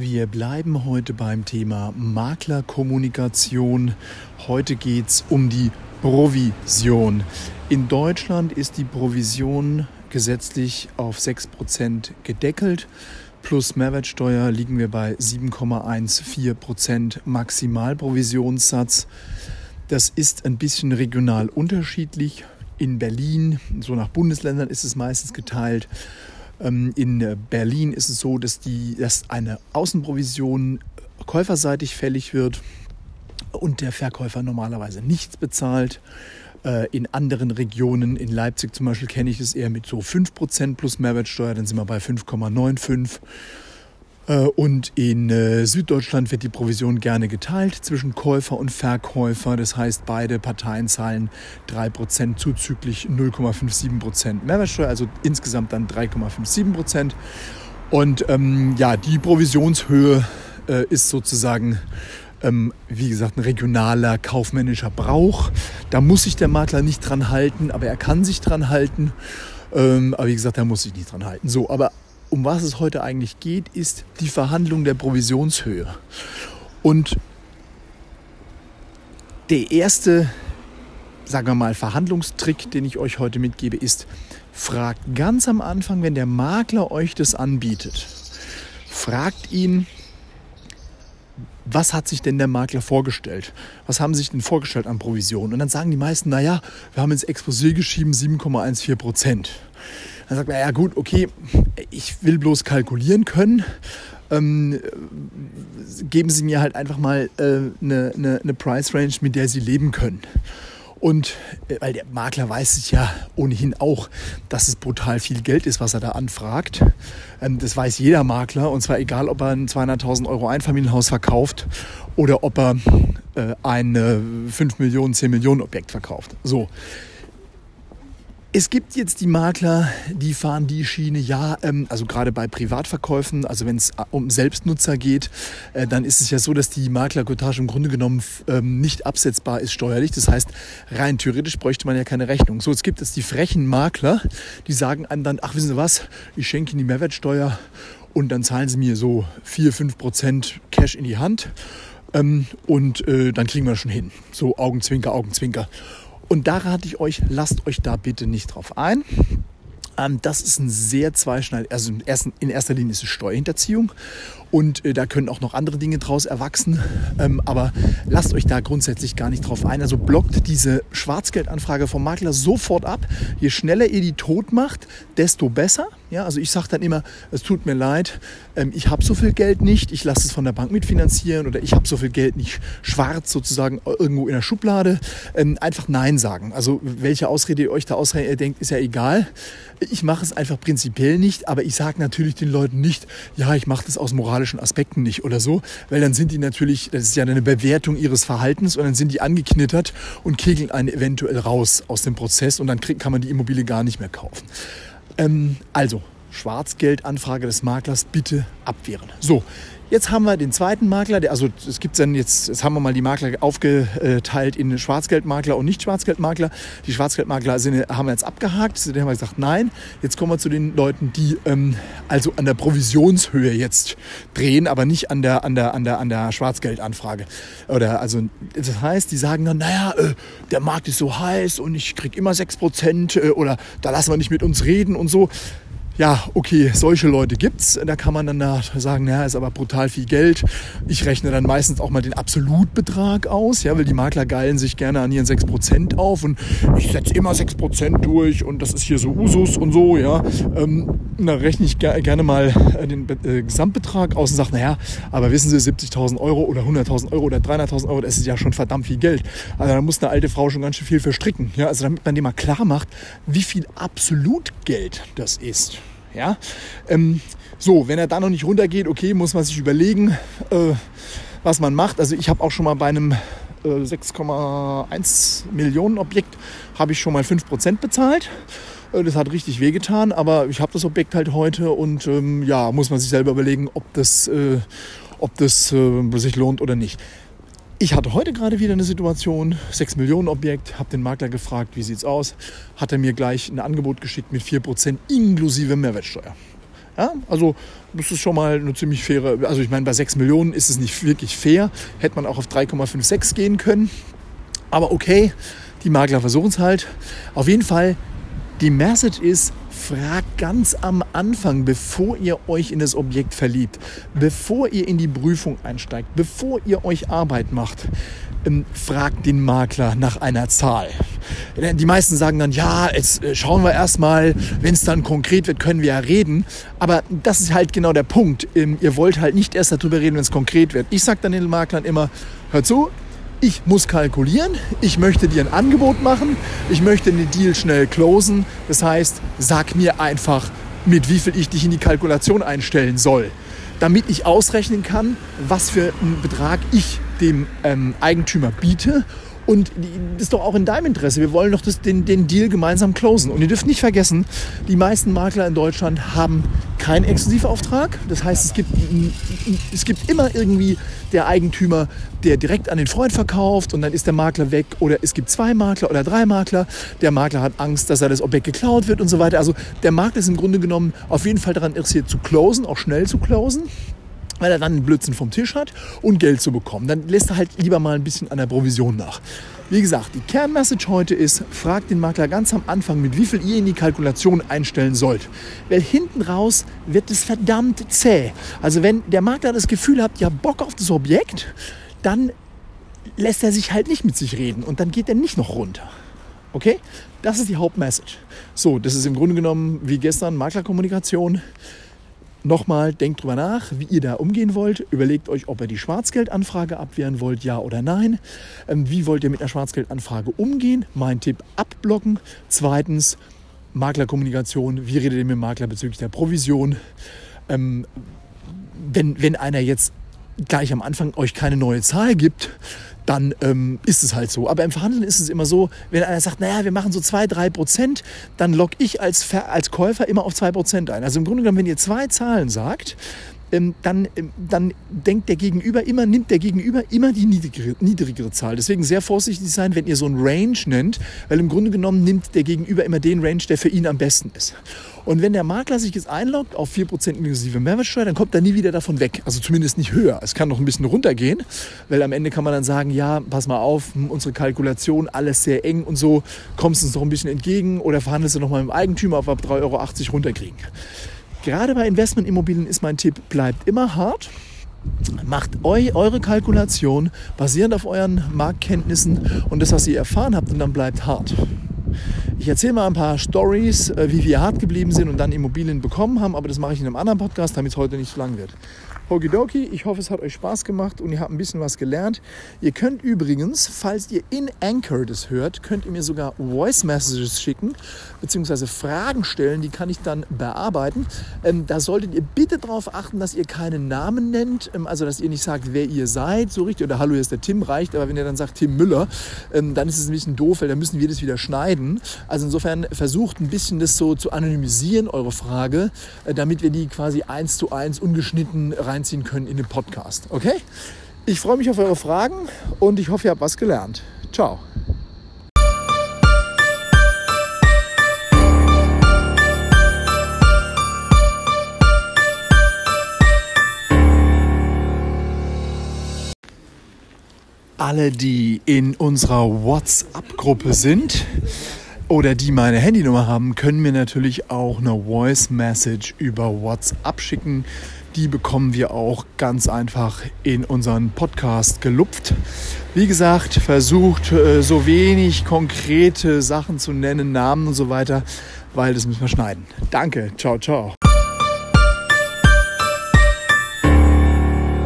Wir bleiben heute beim Thema Maklerkommunikation. Heute geht es um die Provision. In Deutschland ist die Provision gesetzlich auf 6% gedeckelt. Plus Mehrwertsteuer liegen wir bei 7,14% Maximalprovisionssatz. Das ist ein bisschen regional unterschiedlich. In Berlin, so nach Bundesländern ist es meistens geteilt. Ähm, in Berlin ist es so, dass, die, dass eine Außenprovision käuferseitig fällig wird und der Verkäufer normalerweise nichts bezahlt. Äh, in anderen Regionen, in Leipzig zum Beispiel, kenne ich es eher mit so 5% plus Mehrwertsteuer, dann sind wir bei 5,95. Äh, und in äh, Süddeutschland wird die Provision gerne geteilt zwischen Käufer und Verkäufer. Das heißt, beide Parteien zahlen 3% zuzüglich 0,57% Mehrwertsteuer, also insgesamt dann 3,57%. Und ähm, ja, die Provisionshöhe äh, ist sozusagen, ähm, wie gesagt, ein regionaler kaufmännischer Brauch. Da muss sich der Makler nicht dran halten, aber er kann sich dran halten. Ähm, aber wie gesagt, er muss sich nicht dran halten. So, aber um was es heute eigentlich geht, ist die Verhandlung der Provisionshöhe. Und der erste, sagen wir mal, Verhandlungstrick, den ich euch heute mitgebe, ist, fragt ganz am Anfang, wenn der Makler euch das anbietet, fragt ihn, was hat sich denn der Makler vorgestellt? Was haben sie sich denn vorgestellt an Provision? Und dann sagen die meisten, naja, wir haben ins Exposé geschrieben 7,14 Prozent. Dann sagt man, ja gut, okay, ich will bloß kalkulieren können. Ähm, geben Sie mir halt einfach mal äh, eine, eine, eine Price Range, mit der Sie leben können. Und äh, weil der Makler weiß es ja ohnehin auch, dass es brutal viel Geld ist, was er da anfragt. Ähm, das weiß jeder Makler und zwar egal, ob er ein 200.000 Euro Einfamilienhaus verkauft oder ob er äh, ein 5 Millionen, 10 Millionen Objekt verkauft. So, es gibt jetzt die Makler, die fahren die Schiene, ja, ähm, also gerade bei Privatverkäufen, also wenn es äh, um Selbstnutzer geht, äh, dann ist es ja so, dass die Maklerkotage im Grunde genommen ähm, nicht absetzbar ist steuerlich. Das heißt, rein theoretisch bräuchte man ja keine Rechnung. So, es gibt jetzt die frechen Makler, die sagen einem dann, ach, wissen Sie was, ich schenke Ihnen die Mehrwertsteuer und dann zahlen Sie mir so 4, 5 Prozent Cash in die Hand ähm, und äh, dann kriegen wir schon hin. So Augenzwinker, Augenzwinker. Und da rate ich euch, lasst euch da bitte nicht drauf ein. Ähm, das ist ein sehr zweischneidig, also in erster Linie ist es Steuerhinterziehung und äh, da können auch noch andere Dinge draus erwachsen. Ähm, aber lasst euch da grundsätzlich gar nicht drauf ein. Also blockt diese Schwarzgeldanfrage vom Makler sofort ab. Je schneller ihr die tot macht, desto besser. Ja, also ich sage dann immer, es tut mir leid, ähm, ich habe so viel Geld nicht, ich lasse es von der Bank mitfinanzieren oder ich habe so viel Geld nicht schwarz sozusagen irgendwo in der Schublade. Einfach Nein sagen. Also welche Ausrede ihr euch da ausdenkt, ist ja egal. Ich mache es einfach prinzipiell nicht, aber ich sage natürlich den Leuten nicht, ja, ich mache das aus moralischen Aspekten nicht oder so, weil dann sind die natürlich, das ist ja eine Bewertung ihres Verhaltens und dann sind die angeknittert und kegeln einen eventuell raus aus dem Prozess und dann krieg, kann man die Immobilie gar nicht mehr kaufen. Ähm, also, Schwarzgeldanfrage des Maklers bitte abwehren. So, Jetzt haben wir den zweiten Makler, der, also es gibt dann jetzt, jetzt haben wir mal die Makler aufgeteilt in Schwarzgeldmakler und Nicht-Schwarzgeldmakler. Die Schwarzgeldmakler sind, haben wir jetzt abgehakt, denen haben wir gesagt, nein. Jetzt kommen wir zu den Leuten, die ähm, also an der Provisionshöhe jetzt drehen, aber nicht an der, an der, an der, an der Schwarzgeldanfrage. Oder also, das heißt, die sagen dann, naja, äh, der Markt ist so heiß und ich krieg immer 6% äh, oder da lassen wir nicht mit uns reden und so ja, okay, solche Leute gibt's. Da kann man dann da sagen, naja, ist aber brutal viel Geld. Ich rechne dann meistens auch mal den Absolutbetrag aus, ja, weil die Makler geilen sich gerne an ihren 6% auf und ich setze immer 6% durch und das ist hier so Usus und so, ja. Ähm, da rechne ich ger gerne mal äh, den äh, Gesamtbetrag aus und sage, naja, aber wissen Sie, 70.000 Euro oder 100.000 Euro oder 300.000 Euro, das ist ja schon verdammt viel Geld. Also da muss eine alte Frau schon ganz schön viel verstricken, ja. Also damit man dem mal klar macht, wie viel Absolutgeld das ist. Ja? Ähm, so, wenn er da noch nicht runtergeht, okay, muss man sich überlegen, äh, was man macht. Also ich habe auch schon mal bei einem äh, 6,1 Millionen Objekt habe ich schon mal 5% bezahlt. Äh, das hat richtig wehgetan, aber ich habe das Objekt halt heute und ähm, ja, muss man sich selber überlegen, ob das, äh, ob das äh, sich lohnt oder nicht. Ich hatte heute gerade wieder eine Situation, 6 Millionen Objekt, habe den Makler gefragt, wie sieht es aus, hat er mir gleich ein Angebot geschickt mit 4% inklusive Mehrwertsteuer. Ja, also das ist schon mal eine ziemlich faire, also ich meine, bei 6 Millionen ist es nicht wirklich fair. Hätte man auch auf 3,56 gehen können. Aber okay, die Makler versuchen es halt. Auf jeden Fall, die Message ist, fragt ganz am Anfang, bevor ihr euch in das Objekt verliebt, bevor ihr in die Prüfung einsteigt, bevor ihr euch Arbeit macht, ähm, fragt den Makler nach einer Zahl. Die meisten sagen dann, ja, jetzt äh, schauen wir erstmal, wenn es dann konkret wird, können wir ja reden. Aber das ist halt genau der Punkt. Ähm, ihr wollt halt nicht erst darüber reden, wenn es konkret wird. Ich sage dann den Maklern immer, hört zu, ich muss kalkulieren, ich möchte dir ein Angebot machen, ich möchte den Deal schnell closen. Das heißt, sag mir einfach, mit wie viel ich dich in die Kalkulation einstellen soll, damit ich ausrechnen kann, was für einen Betrag ich dem ähm, Eigentümer biete und das ist doch auch in deinem Interesse. Wir wollen doch das, den, den Deal gemeinsam closen. Und ihr dürft nicht vergessen, die meisten Makler in Deutschland haben keinen Exklusivauftrag. Das heißt, es gibt, es gibt immer irgendwie der Eigentümer, der direkt an den Freund verkauft und dann ist der Makler weg. Oder es gibt zwei Makler oder drei Makler. Der Makler hat Angst, dass er das Objekt geklaut wird und so weiter. Also der Makler ist im Grunde genommen auf jeden Fall daran interessiert zu closen, auch schnell zu closen weil er dann einen Blödsinn vom Tisch hat und Geld zu bekommen. Dann lässt er halt lieber mal ein bisschen an der Provision nach. Wie gesagt, die Kernmessage heute ist, fragt den Makler ganz am Anfang, mit wie viel ihr in die Kalkulation einstellen sollt. Weil hinten raus wird es verdammt zäh. Also wenn der Makler das Gefühl hat, ja Bock auf das Objekt, dann lässt er sich halt nicht mit sich reden und dann geht er nicht noch runter. Okay? Das ist die Hauptmessage. So, das ist im Grunde genommen wie gestern Maklerkommunikation nochmal, denkt drüber nach, wie ihr da umgehen wollt. Überlegt euch, ob ihr die Schwarzgeldanfrage abwehren wollt, ja oder nein. Ähm, wie wollt ihr mit einer Schwarzgeldanfrage umgehen? Mein Tipp, abblocken. Zweitens, Maklerkommunikation. Wie redet ihr mit dem Makler bezüglich der Provision? Ähm, wenn, wenn einer jetzt gleich am Anfang euch keine neue Zahl gibt, dann ähm, ist es halt so. Aber im Verhandeln ist es immer so, wenn einer sagt, naja, wir machen so 2, 3 Prozent, dann logge ich als, als Käufer immer auf 2 Prozent ein. Also im Grunde genommen, wenn ihr zwei Zahlen sagt, dann, ähm, dann denkt der Gegenüber immer, nimmt der Gegenüber immer die niedrigere, niedrigere Zahl. Deswegen sehr vorsichtig sein, wenn ihr so ein Range nennt, weil im Grunde genommen nimmt der Gegenüber immer den Range, der für ihn am besten ist. Und wenn der Makler sich jetzt einloggt auf 4% inklusive Mehrwertsteuer, dann kommt er nie wieder davon weg. Also zumindest nicht höher. Es kann noch ein bisschen runtergehen, weil am Ende kann man dann sagen, ja, pass mal auf, hm, unsere Kalkulation, alles sehr eng und so, kommst uns noch ein bisschen entgegen oder verhandelst du noch mal mit dem Eigentümer auf 3,80 Euro runterkriegen. Gerade bei Investmentimmobilien ist mein Tipp, bleibt immer hart. Macht eu, eure Kalkulation basierend auf euren Marktkenntnissen und das, was ihr erfahren habt, und dann bleibt hart. Ich erzähle mal ein paar Stories, äh, wie wir hart geblieben sind und dann Immobilien bekommen haben, aber das mache ich in einem anderen Podcast, damit es heute nicht zu lang wird. Okidoki, ich hoffe, es hat euch Spaß gemacht und ihr habt ein bisschen was gelernt. Ihr könnt übrigens, falls ihr in Anchor das hört, könnt ihr mir sogar Voice Messages schicken, beziehungsweise Fragen stellen, die kann ich dann bearbeiten. Ähm, da solltet ihr bitte darauf achten, dass ihr keinen Namen nennt, ähm, also dass ihr nicht sagt, wer ihr seid, so richtig, oder hallo, hier ist der Tim, reicht, aber wenn ihr dann sagt Tim Müller, ähm, dann ist es ein bisschen doof, weil dann müssen wir das wieder schneiden. Also insofern versucht ein bisschen das so zu anonymisieren, eure Frage, äh, damit wir die quasi eins zu eins ungeschnitten rein reinziehen können in den Podcast. Okay? Ich freue mich auf eure Fragen und ich hoffe, ihr habt was gelernt. Ciao. Alle, die in unserer WhatsApp-Gruppe sind, oder die meine Handynummer haben, können mir natürlich auch eine Voice Message über WhatsApp schicken. Die bekommen wir auch ganz einfach in unseren Podcast gelupft. Wie gesagt, versucht äh, so wenig konkrete Sachen zu nennen, Namen und so weiter, weil das müssen wir schneiden. Danke, ciao, ciao.